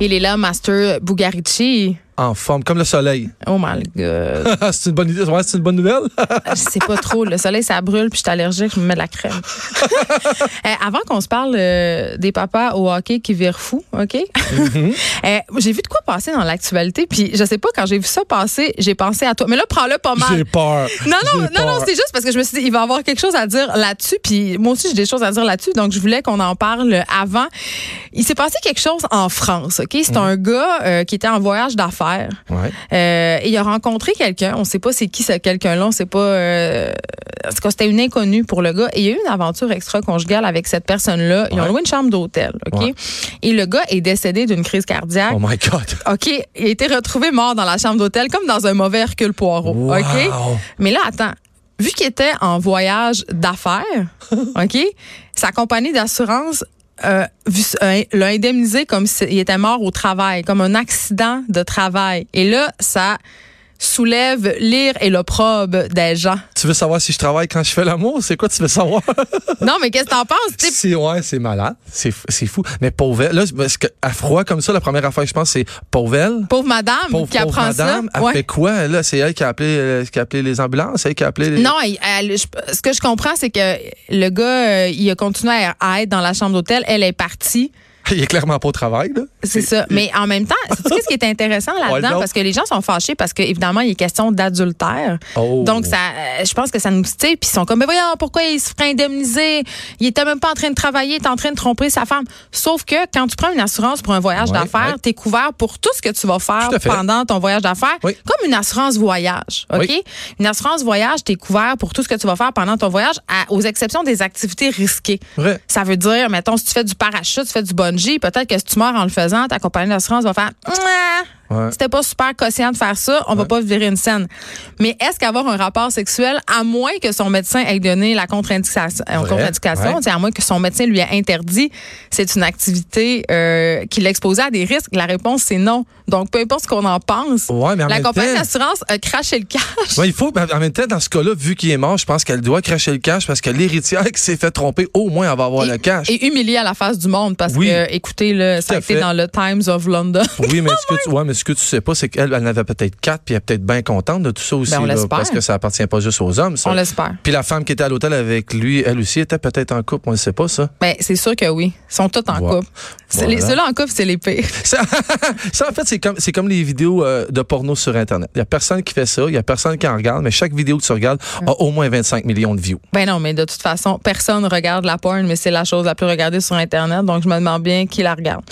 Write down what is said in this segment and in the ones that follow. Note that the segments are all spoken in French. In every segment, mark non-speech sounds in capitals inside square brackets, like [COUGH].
Il est là, Master Bugarici. En forme, comme le soleil. Oh my God. [LAUGHS] c'est une bonne idée. Ouais, c'est une bonne nouvelle? [LAUGHS] Je sais pas trop. Le soleil, ça brûle, puis je suis allergique, je me mets de la crème. [LAUGHS] Eh, avant qu'on se parle euh, des papas au hockey qui virent fou, OK? Eh, j'ai vu de quoi passer dans l'actualité, puis je sais pas, quand j'ai vu ça passer, j'ai pensé à toi. Mais là, prends-le pas mal. J'ai peur. Non, non, non, non, peur. c'est juste parce que je me suis dit, il va avoir quelque chose à dire là-dessus. Puis moi aussi, j'ai des choses à dire là-dessus. Donc, je voulais qu'on en parle avant. Il s'est passé quelque chose en France, OK? C'est un gars euh, qui était en voyage d'affaires. Ouais. Euh, et il a rencontré quelqu'un. On sait pas c'est qui ce quelqu'un-là. On sait pas. Euh, c'était une inconnue pour le gars. Et il y a eu une aventure extra-conjugale avec cette personne-là. Ils ont loué une chambre d'hôtel, OK? Ouais. Et le gars est décédé d'une crise cardiaque. Oh my God. [LAUGHS] OK, il a été retrouvé mort dans la chambre d'hôtel comme dans un mauvais Hercule Poirot. Wow. OK? Mais là, attends. Vu qu'il était en voyage d'affaires, [LAUGHS] OK, sa compagnie d'assurance euh, euh, l'a indemnisé comme s'il était mort au travail, comme un accident de travail. Et là, ça soulève l'ire et l'opprobre des gens. Tu veux savoir si je travaille quand je fais l'amour? C'est quoi tu veux savoir? [LAUGHS] Non, mais qu'est-ce que t'en penses? C'est, ouais, c'est malade. C'est, fou. Mais Pauvel, là, parce que à froid comme ça, la première affaire que je pense, c'est Pauvel. Pauvre madame Pauvre, qui pauvre apprend madame, ça. elle Ouais. fait quoi? Là, c'est elle qui a appelé, euh, qui a appelé les ambulances, c'est elle qui a appelé les... Non, elle- elle- je- ce que je comprends, c'est que le gars, euh, il a continué à être dans la chambre d'hôtel. Elle est partie. [LAUGHS] Il est clairement pas au travail, là. C'est ça. Mais en même temps, sais-tu qu'est-ce qui est intéressant [LAUGHS] là-dedans? Parce que les gens sont fâchés parce qu'évidemment, il est question d'adultère. Oh. Donc, ça, euh, je pense que ça nous tire. Puis ils sont comme, mais voyons, pourquoi il se ferait indemniser? Il était même pas en train de travailler, il était en train de tromper sa femme. Sauf que quand tu prends une assurance pour un voyage Ouais, d'affaires, ouais. tu es couvert pour tout ce que tu vas faire pendant ton voyage d'affaires. Oui. Comme une assurance voyage. OK? Oui. Une assurance voyage, tu es couvert pour tout ce que tu vas faire pendant ton voyage, à- aux exceptions des activités risquées. Vrai. Ça veut dire, mettons, si tu fais du parachute, tu fais du peut-être que si tu meurs en le faisant, ta compagnie d'assurance va faire Ouais. C'était pas super conscient de faire ça, on va pas virer une scène. Mais est-ce qu'avoir un rapport sexuel, à moins que son médecin ait donné la contre-indication, euh, ouais. sais, à moins que son médecin lui ait interdit, c'est une activité euh, qui l'exposait à des risques? La réponse, c'est non. Donc, peu importe ce qu'on en pense, Ouais, mais en la compagnie d'assurance a craché le cash. Ouais, il faut, mais en même temps, dans ce cas-là, vu qu'il est mort, je pense qu'elle doit cracher le cash parce que l'héritière qui s'est fait tromper, au moins, elle va avoir le cash. Et humilié à la face du monde parce Oui. que, écoutez, là, ça a été fait. dans le Times of London. Oui, mais [LAUGHS] ce que tu, ouais, mais ce que tu sais pas, c'est qu'elle, elle en avait peut-être quatre, puis elle est peut-être bien contente de tout ça aussi, Ben, on là, parce que ça appartient pas juste aux hommes. Ça. On l'espère. Puis la femme qui était à l'hôtel avec lui, elle aussi était peut-être en couple, on ne sait pas ça. Ben, c'est sûr que oui. Ils sont tous en couple. Voilà. Ceux-là en couple, c'est les pires. [LAUGHS] Ça, ça, en fait, c'est comme, c'est comme les vidéos euh, de porno sur Internet. Il y a personne qui fait ça, il y a personne qui en regarde, mais chaque vidéo que tu regardes a au moins 25 millions de views. Ben non, mais de toute façon, personne regarde la porn, mais c'est la chose la plus regardée sur Internet, donc je me demande bien qui la regarde.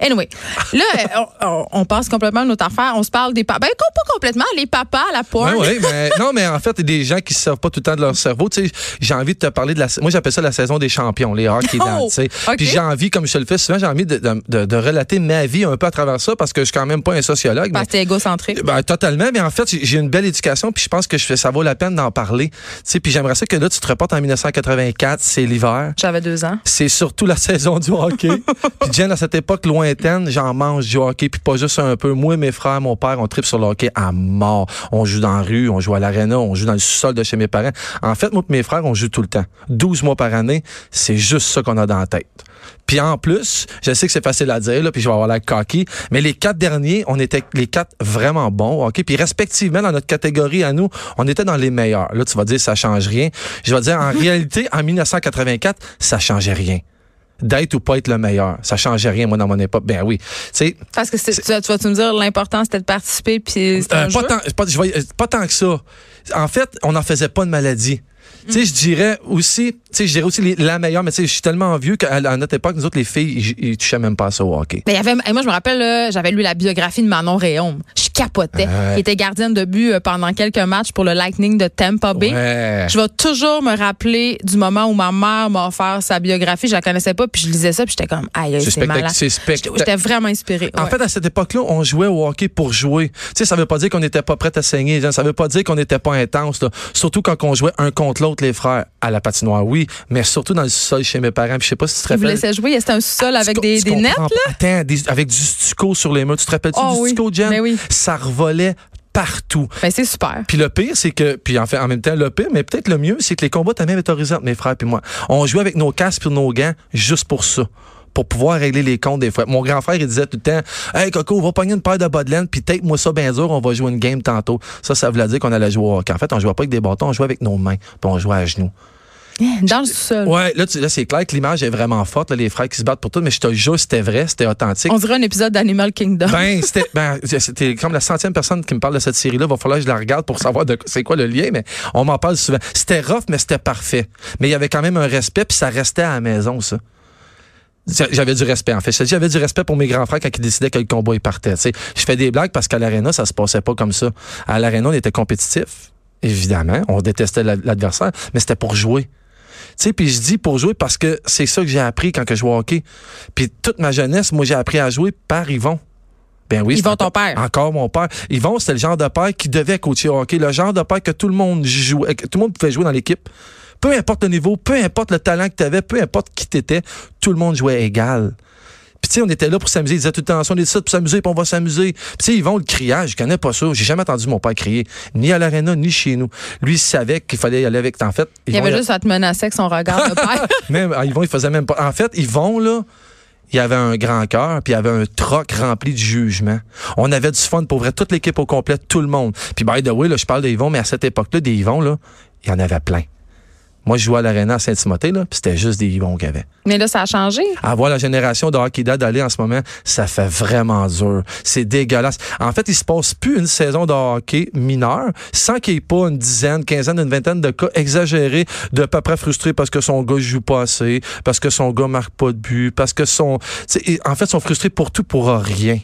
Anyway, là, [LAUGHS] on, on- on passe complètement notre affaire. On se parle des papas. Ben, pas complètement, les papas, la porn. Ouais, ouais, mais [LAUGHS] non, mais en fait, il y a des gens qui ne servent pas tout le temps de leur cerveau. Tu sais, j'ai envie de te parler de la. Moi, j'appelle ça la saison des champions, les hockey Oh, sais. Puis j'ai envie, comme je le fais souvent, j'ai envie de, de, de- de relater ma vie un peu à travers ça parce que je suis quand même pas un sociologue. Parce que t'es égocentrique. Ben, totalement, mais en fait, j'ai- j'ai une belle éducation, puis je pense que je fais, ça vaut la peine d'en parler. Tu sais, puis j'aimerais ça que là, tu te reportes en 1984, c'est l'hiver. J'avais deux ans. C'est surtout la [LAUGHS] saison du hockey. puis Jen, à cette époque lointaine, j'en mange du hockey, puis pas juste un peu. Moi, mes frères, mon père, on tripe sur le hockey à mort. On joue dans la rue, on joue à l'aréna, on joue dans le sous-sol de chez mes parents. En fait, moi et mes frères, on joue tout le temps. 12 mois par année, c'est juste ça qu'on a dans la tête. Puis en plus, je sais que c'est facile à dire, là, puis je vais avoir la coquille, mais les quatre derniers, on était les quatre vraiment bons, OK? Puis respectivement, dans notre catégorie à nous, on était dans les meilleurs. Là, tu vas dire, ça change rien. Je vais dire, en [LAUGHS] réalité, en 1984, ça changeait rien. D'être ou pas être le meilleur, ça changeait rien, moi, dans mon époque. Ben oui. Parce que c'est- tu, vas- tu vas-tu me dire, l'important, c'était de participer, puis euh, un pas, jeu? tant, pas, je vais- pas tant que ça. En fait, on n'en faisait pas de maladie. Tu sais, je dirais aussi, tu sais, je dirais aussi les- la meilleure, mais tu sais, je suis tellement vieux qu'à à notre époque, nous autres, les filles, ils, touchaient même pas à ça au hockey. Mais y avait, moi, je me rappelle, là, j'avais lu la biographie de Manon Réaume. Je capotais. Ouais. Qui était gardienne de but euh, pendant quelques matchs pour le Lightning de Tampa Bay. Ouais. Je vais toujours me rappeler du moment où ma mère m'a offert sa biographie. Je la connaissais pas, puis je lisais ça, puis j'étais comme, aïe, aïe, C'est malade. J'étais vraiment inspirée. En ouais. fait, à cette époque-là, on jouait au hockey pour jouer. Tu sais, ça veut pas dire qu'on n'était pas prêt à saigner. Ça veut pas dire qu'on n'était pas intense. là. Surtout quand on jouait un contre l'autre, les frères, à la patinoire, oui, mais surtout dans le sol chez mes parents. Puis je sais pas si tu te Ils vous rappelles. laissaient jouer. C'était un sous-sol avec des, des nets, là? Attends, des- avec du stucco sur les murs. Tu te rappelles-tu Oh du oui. stucco, Jen? Ben oui. Ça revolait partout. Ben, c'est super. Puis le pire, c'est que, puis en fait, en même temps, le pire, mais peut-être le mieux, c'est que les combats étaient même autorisés entre mes frères et moi. On jouait avec nos casques et nos gants juste pour ça. pour pouvoir régler les comptes des fois. Mon grand frère, il disait tout le temps, Hey, Coco, on va pogner une paire de laine, puis tape-moi ça bien dur, on va jouer une game tantôt. Ça, ça voulait dire qu'on allait jouer au hockey. En fait, on jouait pas avec des bâtons, on jouait avec nos mains, puis on jouait à genoux. Dans le sol. Ouais, là, tu- là c'est clair que l'image est vraiment forte, là, les frères qui se battent pour tout, mais je te jure, c'était vrai, c'était authentique. On dirait un épisode d'Animal Kingdom. Ben, [LAUGHS] c'était, ben, comme la centième personne qui me parle de cette série-là. Va falloir que je la regarde pour savoir de c'est quoi le lien, mais on m'en parle souvent. C'était rough, mais c'était parfait. Mais il y avait quand même un respect, puis ça restait à la maison, ça. J'avais du respect, en fait. J'avais du respect pour mes grands frères quand ils décidaient que le combat il partait. Je fais des blagues parce qu'à l'aréna, ça se passait pas comme ça. À l'aréna, on était compétitif, évidemment. On détestait la- l'adversaire, mais c'était pour jouer. Sais, puis je dis pour jouer parce que c'est ça que j'ai appris quand que je jouais au hockey. Puis toute ma jeunesse, moi, j'ai appris à jouer par Yvon. Ben oui, Yvon, ton père. Encore mon père. Yvon, c'était le genre de père qui devait coacher au hockey, le genre de père que tout le monde jouait, que tout le monde pouvait jouer dans l'équipe. Peu importe le niveau, peu importe le talent que tu avais, peu importe qui t'étais, tout le monde jouait égal. Puis tu sais, on était là pour s'amuser. Il disait tout le temps, on est ça pour s'amuser, puis on va s'amuser. Puis tu sais, Yvon, le criage, je connais pas ça. J'ai jamais entendu mon père crier, ni à l'aréna, ni chez nous. Lui, il savait qu'il fallait y aller avec. En fait, Il y avait juste à te menacer avec son regard de père. [LAUGHS] même, ah, Yvon, il faisait même pas. En fait, Yvon, là, il avait un grand cœur, puis il avait un troc rempli de jugement. On avait du fun pour vrai, toute l'équipe au complet, tout le monde. Puis by the way, là, je parle de Yvon, mais à cette époque-là, des Yvon, là, il y en avait plein. Moi, je jouais à l'aréna à Saint-Timothée, là, puis c'était juste des Yvon qu'il y avait. Mais là, ça a changé. Avoir la génération de hockey dad d'aller en ce moment, ça fait vraiment dur. C'est dégueulasse. En fait, il se passe plus une saison de hockey mineur sans qu'il n'y ait pas une dizaine, quinzaine, une vingtaine de cas exagérés de papa frustré parce que son gars joue pas assez, parce que son gars marque pas de but, parce que son... En fait, ils sont frustrés pour tout, pour rien.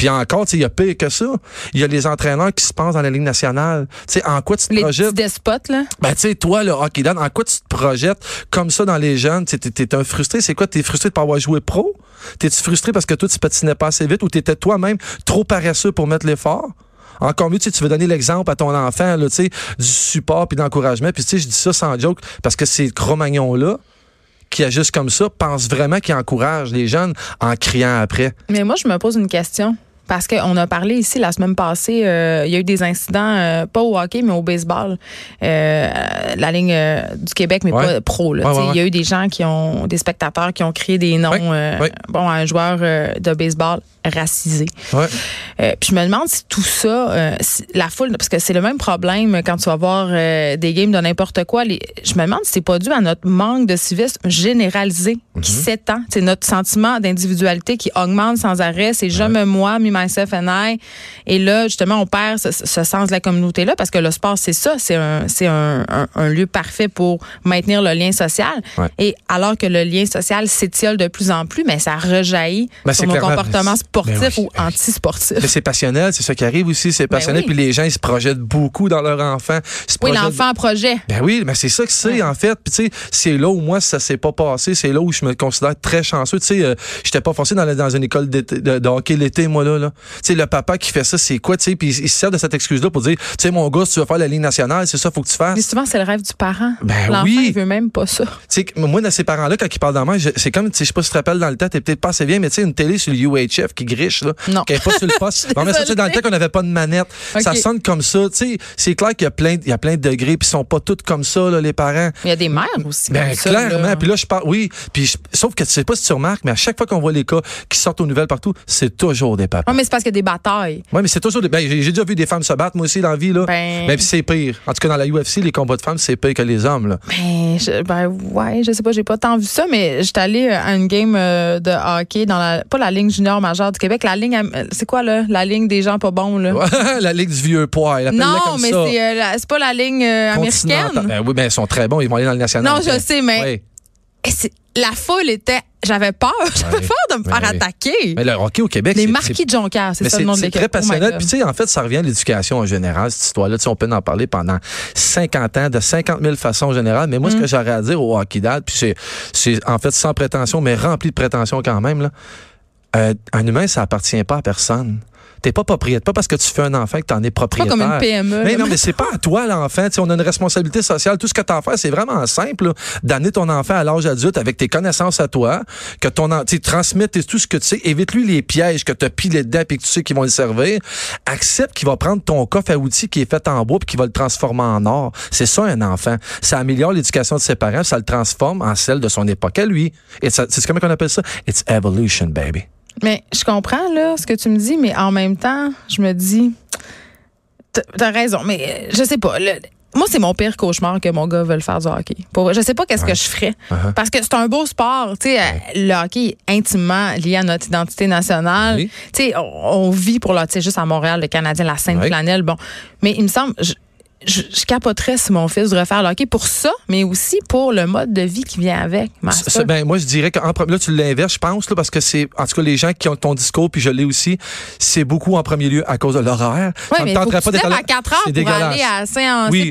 Puis encore, tu sais, il y a pire que ça. Il y a les entraîneurs qui se pensent dans la Ligue nationale. Tu sais, en quoi tu te Les projettes? petits despotes, là? Ben, tu sais, toi, le hockey dad, en quoi tu te projettes comme ça dans les jeunes? Tu T'es t'es un frustré. C'est quoi? T'es frustré de pas avoir joué pro? T'es-tu frustré parce que toi, tu patinais pas assez vite ou t'étais toi-même trop paresseux pour mettre l'effort? Encore mieux, tu sais, tu veux donner l'exemple à ton enfant, là, tu sais, du support puis d'encouragement. Puis, tu sais, je dis ça sans joke parce que ces Cro-Magnon-là, qui agissent comme ça, pensent vraiment qu'ils encouragent les jeunes en criant après. Mais moi, je me pose une question. Parce qu'on a parlé ici la semaine passée, euh, il y a eu des incidents, euh, pas au hockey, mais au baseball. Euh, la ligne du Québec, mais Ouais. pas pro. là. Ouais, Tu sais, ouais, Il y a eu des gens qui ont, des spectateurs qui ont créé des noms, bon, à un joueur de baseball racisé. Puis je me demande si tout ça, si la foule, parce que c'est le même problème quand tu vas voir des games de n'importe quoi. Les, je me demande si c'est pas dû à notre manque de civisme généralisé qui s'étend. C'est notre sentiment d'individualité qui augmente sans arrêt. C'est je me moi, myself and I. Et là, justement, on perd ce, ce sens de la communauté-là parce que le sport, c'est ça. C'est un, c'est un, un, un lieu parfait pour maintenir le lien social. Ouais. Et alors que le lien social s'étiole de plus en plus, mais ça rejaillit Ben, sur nos comportements sportifs Ben oui, ou antisportifs. Mais c'est passionnel, c'est ça qui arrive aussi, c'est passionnel. Ben oui. Puis les gens, ils se projettent beaucoup dans leur enfant. Oui, l'enfant projet. Ben oui, mais c'est ça que c'est Ouais. en fait. Puis tu sais, c'est là où moi ça s'est pas passé, c'est là où je me considère très chanceux. Tu sais, euh, j'étais pas forcé dans, dans une école de, de hockey l'été moi là. là. Tu sais, le papa qui fait ça, c'est quoi Tu sais, puis il, se sert de cette excuse-là pour dire, tu sais, mon gars, si tu veux faire la ligne nationale, c'est ça, faut que tu fasses. Mais souvent, c'est le rêve du parent. Ben L'enfant, oui. il veut même pas ça. Tu sais, moi, dans ces parents-là, quand ils parlent d'en je- c'est comme, tu sais, je sais pas si tu te rappelles dans le temps, t'es peut-être pas assez bien, mais tu sais, une télé sur le UHF qui griche, là. Non. Qui est pas sur le poste. [LAUGHS] on a ça, dans le temps qu'on n'avait pas de manette. Ça sonne comme ça. Tu sais, c'est clair qu'il y a plein, il y a plein de degrés, puis ils sont pas tous comme ça, là, les parents. Il y a des mères aussi. Ben comme ça, clairement. là. Puis là, je parle, oui. Puis je- sauf que tu sais pas si tu remarques, mais à chaque fois qu'on voit les cas qui sortent aux nouvelles partout, c'est toujours des papas. Ouais, mais c'est parce qu'il y a des batailles. Oui, mais c'est toujours des. Ben, j'ai déjà vu des femmes se battre, moi aussi, dans la vie, là. Ben- Ben, c'est pire. En tout cas, dans la UFC, les combats de femmes, c'est pire que les hommes, là. Ben, je, ben ouais, je sais pas, j'ai pas tant vu ça, mais j'étais allée à une game euh, de hockey dans la, pas la ligne junior majeure du Québec, la ligne, c'est quoi là, la ligne des gens pas bons là. [LAUGHS] la ligue du vieux poids. Non, comme mais c'est euh, c'est pas la ligne euh, américaine. Ben oui, ben ils sont très bons, ils vont aller dans le national. Non, je sais, mais. Et la foule était, j'avais peur, [LAUGHS] j'avais Ouais. peur de me faire attaquer. Mais le hockey au Québec, Les marquis de Jonquière, c'est ça le nom de c'est très Oh. God. Puis tu sais, en fait, ça revient à l'éducation en général, cette histoire-là. Tu sais, on peut en parler pendant 50 ans, de 50 000 façons générales. Mais moi, ce Mm. que j'aurais à dire au hockey dad, puis c'est, c'est en fait sans prétention, mais rempli de prétention quand même, là. Euh, un humain, ça appartient pas à personne. T'es pas propriétaire. Pas parce que tu fais un enfant que tu en es Pas propriétaire. comme une PME. Mais là. non, mais c'est pas à toi l'enfant. On a une responsabilité sociale. Tout ce que tu as à faire, c'est vraiment simple. D'amener ton enfant à l'âge adulte avec tes connaissances à toi, que ton tu sais, transmettre tout ce que tu sais. Évite-lui les pièges que tu as pilés dedans et que tu sais qu'ils vont le servir. Accepte qu'il va prendre ton coffre à outils qui est fait en bois puis qu'il va le transformer en or. C'est ça un enfant. Ça améliore l'éducation de ses parents, ça le transforme en celle de son époque à lui. C'est comment on appelle ça? It's evolution, baby. Mais je comprends là ce que tu me dis, mais en même temps, je me dis, t'as- raison, mais euh, je sais pas. le- moi, c'est mon pire cauchemar que mon gars veuille faire du hockey. Pour, je sais pas qu'est-ce que je ferais. Uh-huh. Parce que c'est un beau sport. Tu sais, euh, le hockey est intimement lié à notre identité nationale. Oui. Tu sais, on, on vit pour le, tu sais, juste à Montréal, le Canadien, la Sainte. Flanelle. Bon. Mais il me semble, je, je, je capoterais si mon fils devrait faire le hockey pour ça, mais aussi pour le mode de vie qui vient avec. Ça, ben, moi, je dirais qu'en pre- là, tu l'inverses, je pense, là, parce que c'est, en tout cas, les gens qui ont ton discours, puis je l'ai aussi, c'est beaucoup en premier lieu à cause de l'horaire. Oui, mais faut te d'être à 4 heures C'est pour aller à Saint- Oui.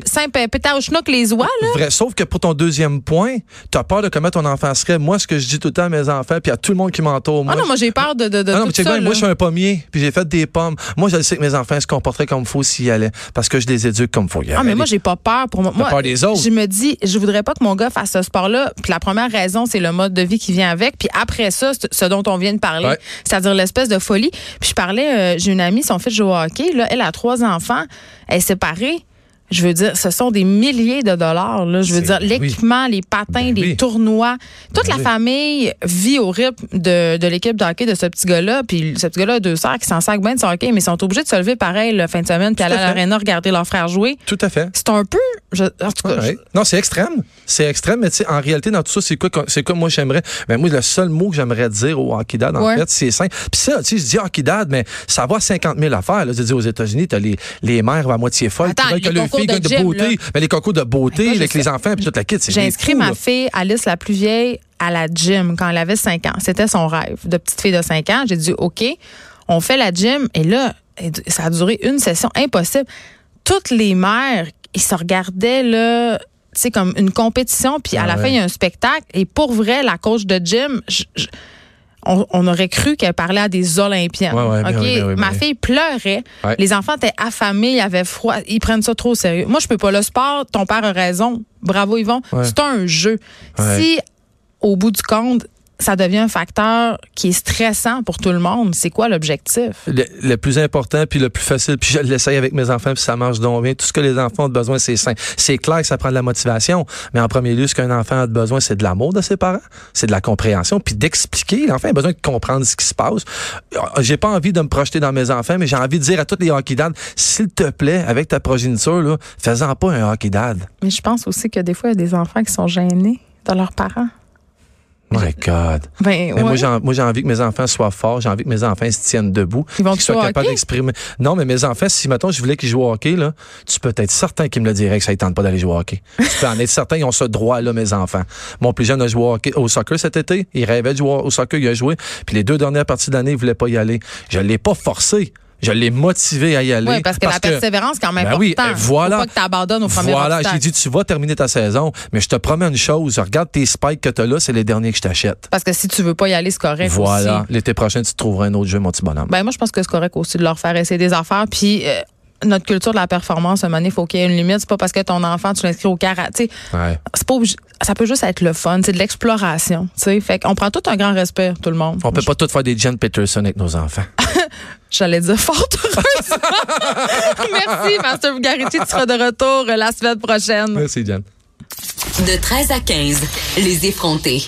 Les oies, là. Vrai. Sauf que pour ton deuxième point, tu as peur de comment ton enfant serait. Moi, ce que je dis tout le temps à mes enfants, puis à tout le monde qui m'entoure, moi, Ah non, moi j'ai peur de, de, de Ah non, tout mais ça. bien, moi, je suis un pommier, puis j'ai fait des pommes. Moi, je sais que mes enfants se comporteraient comme il faut s'ils allaient, parce que je les éduque comme il faut y Ah, mais moi, j'ai pas peur pour moi. Peur des autres. Je me dis, je voudrais pas que mon gars fasse ce sport-là. Puis la première raison, c'est le mode de vie qui vient avec. Puis après ça, ce dont on vient de parler, Ouais. c'est-à-dire l'espèce de folie. Puis je parlais, euh, j'ai une amie, son fils joue au hockey. Là, elle a trois enfants. Elle est séparée. Je veux dire, ce sont des milliers de dollars. Là. Je veux dire, l'équipement, les patins, Ben les oui. tournois. Toute Ben la oui. famille vit au rythme de, de l'équipe de hockey de ce petit gars-là. Puis ce petit gars-là a deux sœurs qui s'en sacent bien de son hockey, mais ils sont obligés de se lever pareil la fin de semaine puis aller à à fait. l'aréna regarder leurs frères jouer. Tout à fait. C'est un peu. je- en tout cas, Ouais. Non, c'est extrême. C'est extrême, mais tu sais, en réalité, dans tout ça, c'est quoi, c'est quoi moi j'aimerais? Ben, moi, le seul mot que j'aimerais dire au hockey dad, en Ouais. fait, c'est simple. Puis ça, tu sais, je dis hockey dad, mais ça va à 50 000 affaires. Là. Je dis, aux États-Unis, t'as les, les mères à moitié folles Attends, de beauté. Mais les concours de beauté, j'ai avec les enfants, puis toute la kit, c'est J'ai inscrit ma fille, Alice, la plus vieille, à la gym quand elle avait 5 ans. C'était son rêve de petite fille de 5 ans. J'ai dit, OK, on fait la gym. Et là, ça a duré une session impossible. Toutes les mères, ils se regardaient, là, tu sais, comme une compétition. Puis à Ah la ouais. fin, il y a un spectacle. Et pour vrai, la coach de gym, je- je- on, on aurait cru qu'elle parlait à des. Ouais, ouais, ben Ma fille pleurait. Ouais. Les enfants étaient affamés, ils avaient froid. Ils prennent ça trop au sérieux. Moi, je peux pas. Le sport, ton père a raison. Bravo, Yvon. C'est un jeu. Si, au bout du compte, ça devient un facteur qui est stressant pour tout le monde, c'est quoi l'objectif? Le, le plus important puis le plus facile, puis je l'essaye avec mes enfants puis ça marche donc bien. Tout ce que les enfants ont besoin, c'est sain. C'est clair que ça prend de la motivation, mais en premier lieu, ce qu'un enfant a besoin, c'est de l'amour de ses parents, c'est de la compréhension, puis d'expliquer. L'enfant a besoin de comprendre ce qui se passe. Euh, J'ai pas envie de me projeter dans mes enfants, mais j'ai envie de dire à tous les hockey dads, s'il te plaît, avec ta progéniture, là, fais-en pas un hockey dad. Mais je pense aussi que des fois, il y a des enfants qui sont gênés de leurs parents. My God. Ben, Mais moi, ouais. j'ai en- moi, j'ai envie que mes enfants soient forts. J'ai envie que mes enfants se tiennent debout. Ils vont qu'ils soient capables d'exprimer. Non, mais mes enfants, si, mettons, je voulais qu'ils jouent au hockey, là, tu peux être certain qu'ils me le diraient que ça ne tente pas d'aller jouer au hockey. [LAUGHS] tu peux en être certain, ils ont ce droit-là, mes enfants. Mon plus jeune a joué au, hockey- au soccer cet été. Il rêvait de jouer au soccer, il a joué. Puis les deux dernières parties de l'année, il voulait pas y aller. Je l'ai pas forcé. Je l'ai motivé à y aller. Oui, parce que la persévérance, quand même Ben important. oui, voilà. Faut pas que tu abandonnes au premier Voilà, j'ai dit, tu vas terminer ta saison, mais je te promets une chose. Regarde tes spikes que tu as là, c'est les derniers que je t'achète. Parce que si tu veux pas y aller, c'est correct Voilà. L'été prochain, tu te trouveras un autre jeu, mon petit bonhomme. Ben moi, je pense que c'est correct aussi de leur faire essayer des affaires. Puis euh, notre culture de la performance, à un il faut qu'il y ait une limite. C'est pas parce que ton enfant, tu l'inscris au karaté. Ouais. C'est pas obligé- ça peut juste être le fun, c'est de l'exploration. tu sais. Fait qu'on prend tout un grand respect, tout le monde. On peut pas tout faire des Jen Peterson avec nos enfants. [LAUGHS] J'allais dire fort heureusement. [LAUGHS] Merci, Master Bugariti. Tu seras de retour euh, la semaine prochaine. Merci, Jen. De 13 à 15, les effrontés.